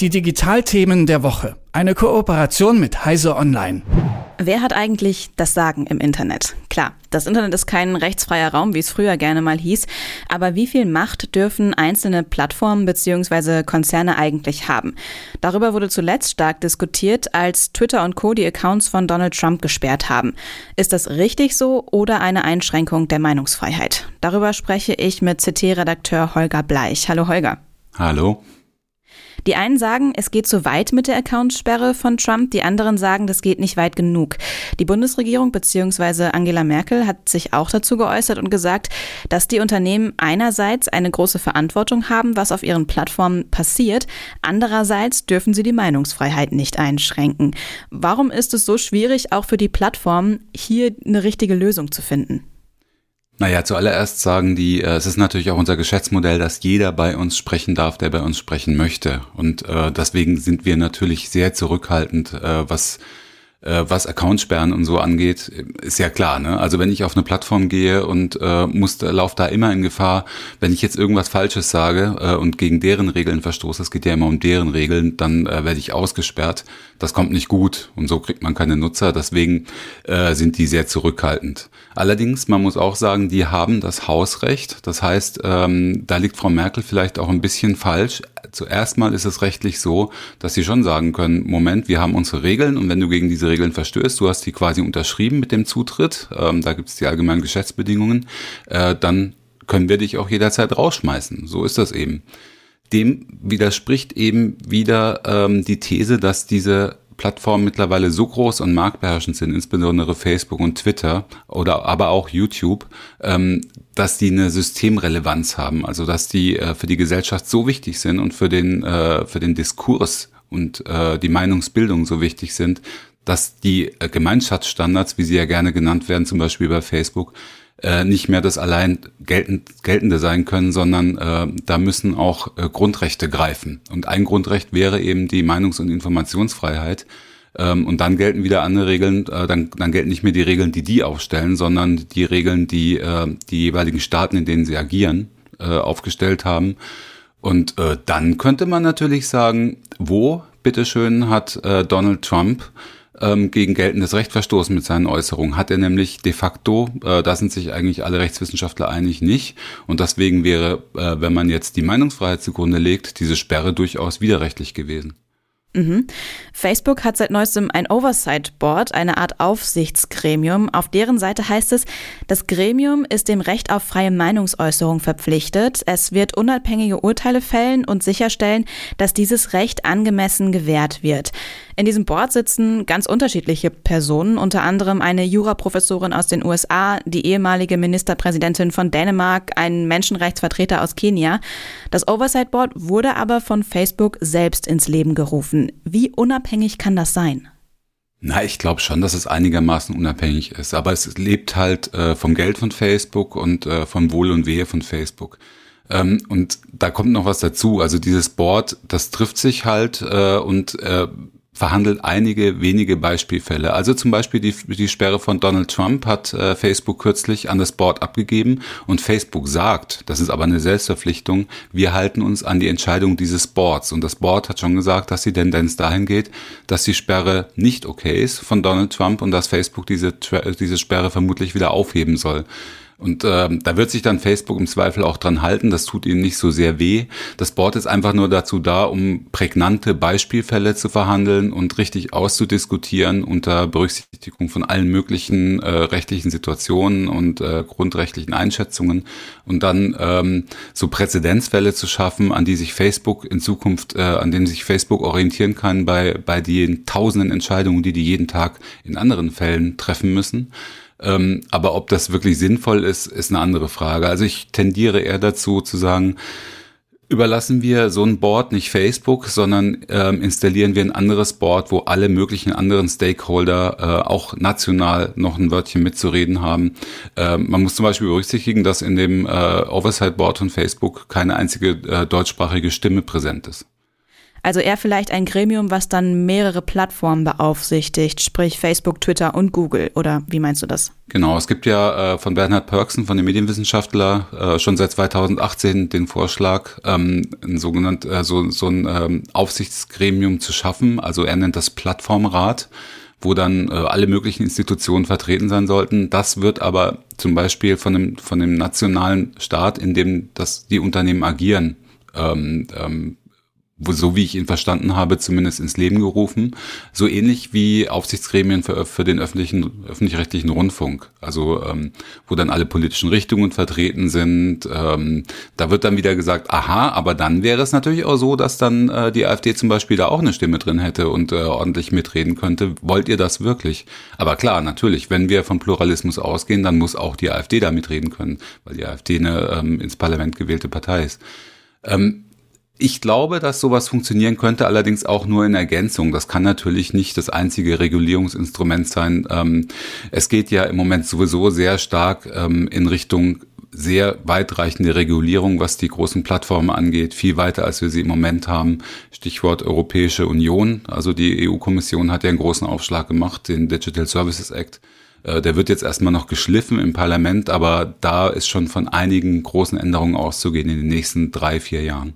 Die Digitalthemen der Woche. Eine Kooperation mit Heise Online. Wer hat eigentlich das Sagen im Internet? Klar, das Internet ist kein rechtsfreier Raum, wie es früher gerne mal hieß, aber wie viel Macht dürfen einzelne Plattformen bzw. Konzerne eigentlich haben? Darüber wurde zuletzt stark diskutiert, als Twitter und Co. die Accounts von Donald Trump gesperrt haben. Ist das richtig so oder eine Einschränkung der Meinungsfreiheit? Darüber spreche ich mit CT-Redakteur Holger Bleich. Hallo Holger. Hallo. Die einen sagen, es geht zu weit mit der Accountsperre von Trump, die anderen sagen, das geht nicht weit genug. Die Bundesregierung bzw. Angela Merkel hat sich auch dazu geäußert und gesagt, dass die Unternehmen einerseits eine große Verantwortung haben, was auf ihren Plattformen passiert, andererseits dürfen sie die Meinungsfreiheit nicht einschränken. Warum ist es so schwierig, auch für die Plattformen hier eine richtige Lösung zu finden? Naja, zuallererst sagen die, äh, es ist natürlich auch unser Geschäftsmodell, dass jeder bei uns sprechen darf, der bei uns sprechen möchte. Und äh, deswegen sind wir natürlich sehr zurückhaltend, äh, was äh, was Accountsperren und so angeht, ist ja klar. Ne? Also wenn ich auf eine Plattform gehe und äh, muss, laufe da immer in Gefahr, wenn ich jetzt irgendwas Falsches sage äh, und gegen deren Regeln verstoße, es geht ja immer um deren Regeln, dann äh, werde ich ausgesperrt. Das kommt nicht gut und so kriegt man keine Nutzer. Deswegen äh, sind die sehr zurückhaltend. Allerdings, man muss auch sagen, die haben das Hausrecht. Das heißt, ähm, da liegt Frau Merkel vielleicht auch ein bisschen falsch. Zuerst mal ist es rechtlich so, dass sie schon sagen können, Moment, wir haben unsere Regeln und wenn du gegen diese Regeln verstößt, du hast die quasi unterschrieben mit dem Zutritt, ähm, da gibt es die allgemeinen Geschäftsbedingungen, äh, dann können wir dich auch jederzeit rausschmeißen. So ist das eben. Dem widerspricht eben wieder ähm, die These, dass diese Plattformen mittlerweile so groß und marktbeherrschend sind, insbesondere Facebook und Twitter oder aber auch YouTube, ähm, dass die eine Systemrelevanz haben, also dass die äh, für die Gesellschaft so wichtig sind und für den äh, für den Diskurs und äh, die Meinungsbildung so wichtig sind, dass die äh, Gemeinschaftsstandards, wie sie ja gerne genannt werden, zum Beispiel bei Facebook, äh, nicht mehr das allein geltend, geltende sein können, sondern äh, da müssen auch äh, Grundrechte greifen. Und ein Grundrecht wäre eben die Meinungs- und Informationsfreiheit. Ähm, und dann gelten wieder andere Regeln, äh, dann, dann gelten nicht mehr die Regeln, die die aufstellen, sondern die Regeln, die äh, die jeweiligen Staaten, in denen sie agieren, äh, aufgestellt haben. Und äh, dann könnte man natürlich sagen, wo, bitteschön, hat äh, Donald Trump ähm, gegen geltendes Recht verstoßen mit seinen Äußerungen. Hat er nämlich de facto, äh, da sind sich eigentlich alle Rechtswissenschaftler einig, nicht. Und deswegen wäre, äh, wenn man jetzt die Meinungsfreiheit zugrunde legt, diese Sperre durchaus widerrechtlich gewesen. Mhm. Facebook hat seit neuestem ein Oversight Board, eine Art Aufsichtsgremium. Auf deren Seite heißt es, das Gremium ist dem Recht auf freie Meinungsäußerung verpflichtet. Es wird unabhängige Urteile fällen und sicherstellen, dass dieses Recht angemessen gewährt wird. In diesem Board sitzen ganz unterschiedliche Personen, unter anderem eine Juraprofessorin aus den USA, die ehemalige Ministerpräsidentin von Dänemark, ein Menschenrechtsvertreter aus Kenia. Das Oversight Board wurde aber von Facebook selbst ins Leben gerufen. Wie unabhängig kann das sein? Na, ich glaube schon, dass es einigermaßen unabhängig ist, aber es lebt halt äh, vom Geld von Facebook und äh, vom Wohl und Wehe von Facebook. Ähm, und da kommt noch was dazu. Also dieses Board, das trifft sich halt äh, und äh, verhandelt einige wenige Beispielfälle. Also zum Beispiel die, die Sperre von Donald Trump hat äh, Facebook kürzlich an das Board abgegeben und Facebook sagt, das ist aber eine Selbstverpflichtung, wir halten uns an die Entscheidung dieses Boards und das Board hat schon gesagt, dass die Tendenz dahin geht, dass die Sperre nicht okay ist von Donald Trump und dass Facebook diese, diese Sperre vermutlich wieder aufheben soll. Und ähm, da wird sich dann Facebook im Zweifel auch dran halten. Das tut ihnen nicht so sehr weh. Das Board ist einfach nur dazu da, um prägnante Beispielfälle zu verhandeln und richtig auszudiskutieren unter Berücksichtigung von allen möglichen äh, rechtlichen Situationen und äh, grundrechtlichen Einschätzungen und dann ähm, so Präzedenzfälle zu schaffen, an die sich Facebook in Zukunft, äh, an denen sich Facebook orientieren kann bei bei den tausenden Entscheidungen, die die jeden Tag in anderen Fällen treffen müssen. Ähm, aber ob das wirklich sinnvoll ist, ist eine andere Frage. Also ich tendiere eher dazu zu sagen, überlassen wir so ein Board nicht Facebook, sondern ähm, installieren wir ein anderes Board, wo alle möglichen anderen Stakeholder äh, auch national noch ein Wörtchen mitzureden haben. Ähm, man muss zum Beispiel berücksichtigen, dass in dem äh, Oversight Board von Facebook keine einzige äh, deutschsprachige Stimme präsent ist. Also eher vielleicht ein Gremium, was dann mehrere Plattformen beaufsichtigt, sprich Facebook, Twitter und Google. Oder wie meinst du das? Genau, es gibt ja äh, von Bernhard Perksen, von dem Medienwissenschaftler, äh, schon seit 2018 den Vorschlag, ähm, ein sogenannt, äh, so, so ein ähm, Aufsichtsgremium zu schaffen. Also er nennt das Plattformrat wo dann äh, alle möglichen Institutionen vertreten sein sollten. Das wird aber zum Beispiel von dem, von dem nationalen Staat, in dem das, die Unternehmen agieren, ähm, ähm, so wie ich ihn verstanden habe, zumindest ins Leben gerufen. So ähnlich wie Aufsichtsgremien für, für den öffentlichen, öffentlich-rechtlichen Rundfunk. Also ähm, wo dann alle politischen Richtungen vertreten sind. Ähm, da wird dann wieder gesagt, aha, aber dann wäre es natürlich auch so, dass dann äh, die AfD zum Beispiel da auch eine Stimme drin hätte und äh, ordentlich mitreden könnte. Wollt ihr das wirklich? Aber klar, natürlich, wenn wir von Pluralismus ausgehen, dann muss auch die AfD da mitreden können, weil die AfD eine ähm, ins Parlament gewählte Partei ist. Ähm, ich glaube, dass sowas funktionieren könnte, allerdings auch nur in Ergänzung. Das kann natürlich nicht das einzige Regulierungsinstrument sein. Ähm, es geht ja im Moment sowieso sehr stark ähm, in Richtung sehr weitreichende Regulierung, was die großen Plattformen angeht, viel weiter, als wir sie im Moment haben. Stichwort Europäische Union. Also die EU-Kommission hat ja einen großen Aufschlag gemacht, den Digital Services Act. Äh, der wird jetzt erstmal noch geschliffen im Parlament, aber da ist schon von einigen großen Änderungen auszugehen in den nächsten drei, vier Jahren.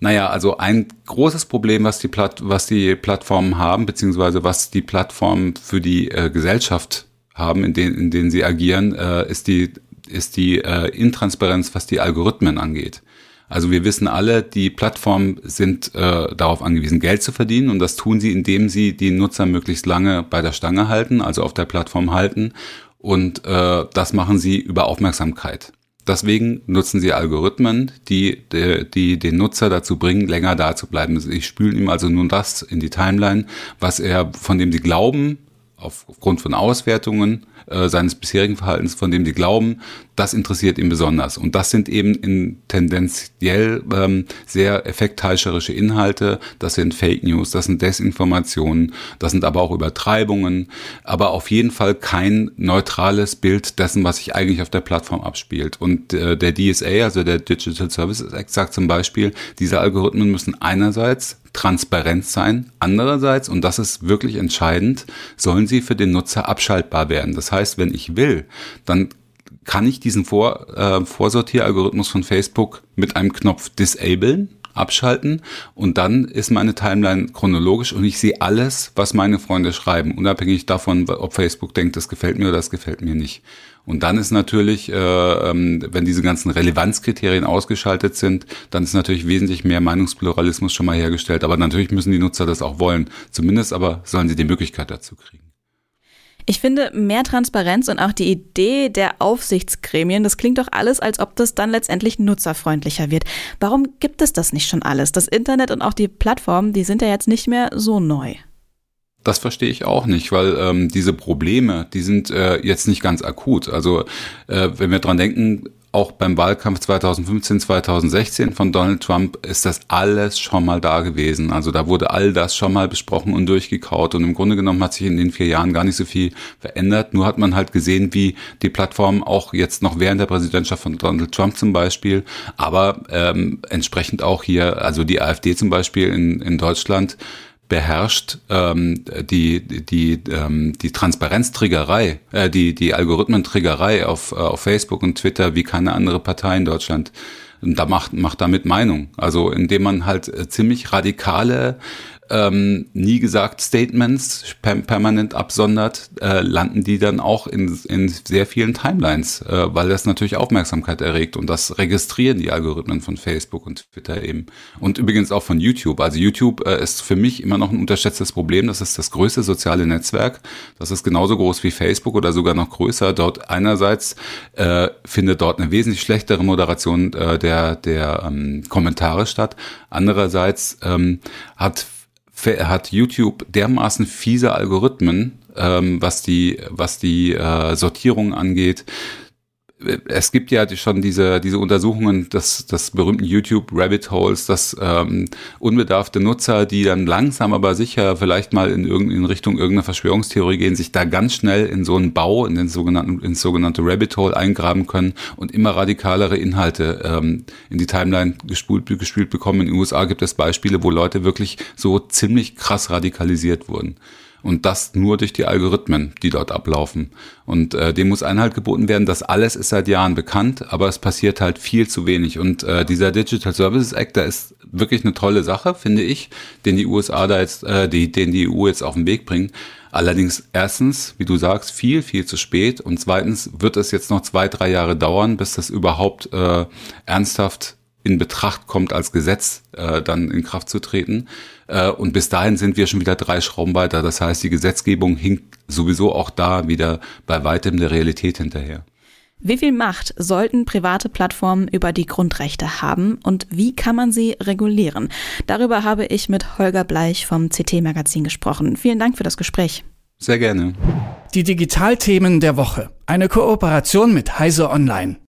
Naja, also ein großes Problem, was die, Platt, was die Plattformen haben, beziehungsweise was die Plattformen für die äh, Gesellschaft haben, in denen, in denen sie agieren, äh, ist die, ist die äh, Intransparenz, was die Algorithmen angeht. Also wir wissen alle, die Plattformen sind äh, darauf angewiesen, Geld zu verdienen und das tun sie, indem sie die Nutzer möglichst lange bei der Stange halten, also auf der Plattform halten und äh, das machen sie über Aufmerksamkeit. Deswegen nutzen sie Algorithmen, die, die, die den Nutzer dazu bringen, länger da zu bleiben. Sie spülen ihm also nun das in die Timeline, was er, von dem sie glauben, aufgrund von Auswertungen äh, seines bisherigen Verhaltens, von dem sie glauben, das interessiert ihn besonders. Und das sind eben in tendenziell ähm, sehr effektheischerische Inhalte. Das sind Fake News, das sind Desinformationen, das sind aber auch Übertreibungen, aber auf jeden Fall kein neutrales Bild dessen, was sich eigentlich auf der Plattform abspielt. Und äh, der DSA, also der Digital Services Act, sagt zum Beispiel, diese Algorithmen müssen einerseits transparent sein. Andererseits, und das ist wirklich entscheidend, sollen sie für den Nutzer abschaltbar werden. Das heißt, wenn ich will, dann kann ich diesen Vor, äh, Vorsortieralgorithmus von Facebook mit einem Knopf disablen, abschalten und dann ist meine Timeline chronologisch und ich sehe alles, was meine Freunde schreiben, unabhängig davon, ob Facebook denkt, das gefällt mir oder das gefällt mir nicht. Und dann ist natürlich, äh, ähm, wenn diese ganzen Relevanzkriterien ausgeschaltet sind, dann ist natürlich wesentlich mehr Meinungspluralismus schon mal hergestellt. Aber natürlich müssen die Nutzer das auch wollen. Zumindest aber sollen sie die Möglichkeit dazu kriegen. Ich finde, mehr Transparenz und auch die Idee der Aufsichtsgremien, das klingt doch alles, als ob das dann letztendlich nutzerfreundlicher wird. Warum gibt es das nicht schon alles? Das Internet und auch die Plattformen, die sind ja jetzt nicht mehr so neu. Das verstehe ich auch nicht, weil ähm, diese Probleme, die sind äh, jetzt nicht ganz akut. Also äh, wenn wir dran denken, auch beim Wahlkampf 2015, 2016 von Donald Trump ist das alles schon mal da gewesen. Also da wurde all das schon mal besprochen und durchgekaut. Und im Grunde genommen hat sich in den vier Jahren gar nicht so viel verändert. Nur hat man halt gesehen, wie die Plattform auch jetzt noch während der Präsidentschaft von Donald Trump zum Beispiel, aber ähm, entsprechend auch hier, also die AfD zum Beispiel in, in Deutschland, beherrscht ähm, die die ähm, die Transparenztriggerei, äh, die die Algorithmentriggerei auf äh, auf Facebook und Twitter wie keine andere Partei in Deutschland. Und da macht macht damit Meinung. Also indem man halt äh, ziemlich radikale ähm, nie gesagt Statements permanent absondert, äh, landen die dann auch in, in sehr vielen Timelines, äh, weil das natürlich Aufmerksamkeit erregt und das registrieren die Algorithmen von Facebook und Twitter eben. Und übrigens auch von YouTube. Also YouTube äh, ist für mich immer noch ein unterschätztes Problem. Das ist das größte soziale Netzwerk. Das ist genauso groß wie Facebook oder sogar noch größer. Dort einerseits äh, findet dort eine wesentlich schlechtere Moderation äh, der, der ähm, Kommentare statt. Andererseits ähm, hat hat YouTube dermaßen fiese Algorithmen, ähm, was die, was die äh, Sortierung angeht, es gibt ja schon diese, diese Untersuchungen des, des berühmten YouTube Rabbit Holes, dass ähm, unbedarfte Nutzer, die dann langsam aber sicher vielleicht mal in, in Richtung irgendeiner Verschwörungstheorie gehen, sich da ganz schnell in so einen Bau, in den sogenannten, ins sogenannte Rabbit Hole eingraben können und immer radikalere Inhalte ähm, in die Timeline gespult, gespielt bekommen. In den USA gibt es Beispiele, wo Leute wirklich so ziemlich krass radikalisiert wurden. Und das nur durch die Algorithmen, die dort ablaufen. Und äh, dem muss Einhalt geboten werden. Das alles ist seit Jahren bekannt, aber es passiert halt viel zu wenig. Und äh, dieser Digital Services Act, da ist wirklich eine tolle Sache, finde ich, den die USA da jetzt, äh, die, den die EU jetzt auf den Weg bringen. Allerdings erstens, wie du sagst, viel, viel zu spät. Und zweitens wird es jetzt noch zwei, drei Jahre dauern, bis das überhaupt äh, ernsthaft in Betracht kommt, als Gesetz äh, dann in Kraft zu treten. Äh, und bis dahin sind wir schon wieder drei Schrauben weiter. Das heißt, die Gesetzgebung hinkt sowieso auch da wieder bei weitem der Realität hinterher. Wie viel Macht sollten private Plattformen über die Grundrechte haben und wie kann man sie regulieren? Darüber habe ich mit Holger Bleich vom CT-Magazin gesprochen. Vielen Dank für das Gespräch. Sehr gerne. Die Digitalthemen der Woche. Eine Kooperation mit Heise Online.